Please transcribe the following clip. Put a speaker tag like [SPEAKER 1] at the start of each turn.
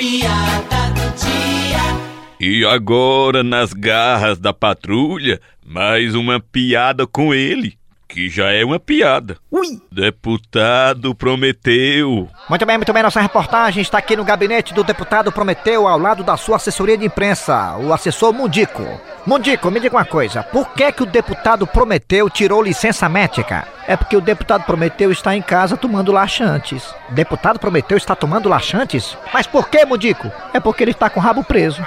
[SPEAKER 1] piada do dia.
[SPEAKER 2] E agora, nas garras da patrulha, mais uma piada com ele, que já é uma piada.
[SPEAKER 3] Ui!
[SPEAKER 2] Deputado Prometeu.
[SPEAKER 3] Muito bem, muito bem. Nossa reportagem está aqui no gabinete do deputado Prometeu, ao lado da sua assessoria de imprensa, o assessor Mundico. Mundico, me diga uma coisa. Por que que o deputado Prometeu tirou licença médica? É porque o deputado Prometeu está em casa tomando laxantes. Deputado Prometeu está tomando laxantes? Mas por que, Mundico? É porque ele está com o rabo preso.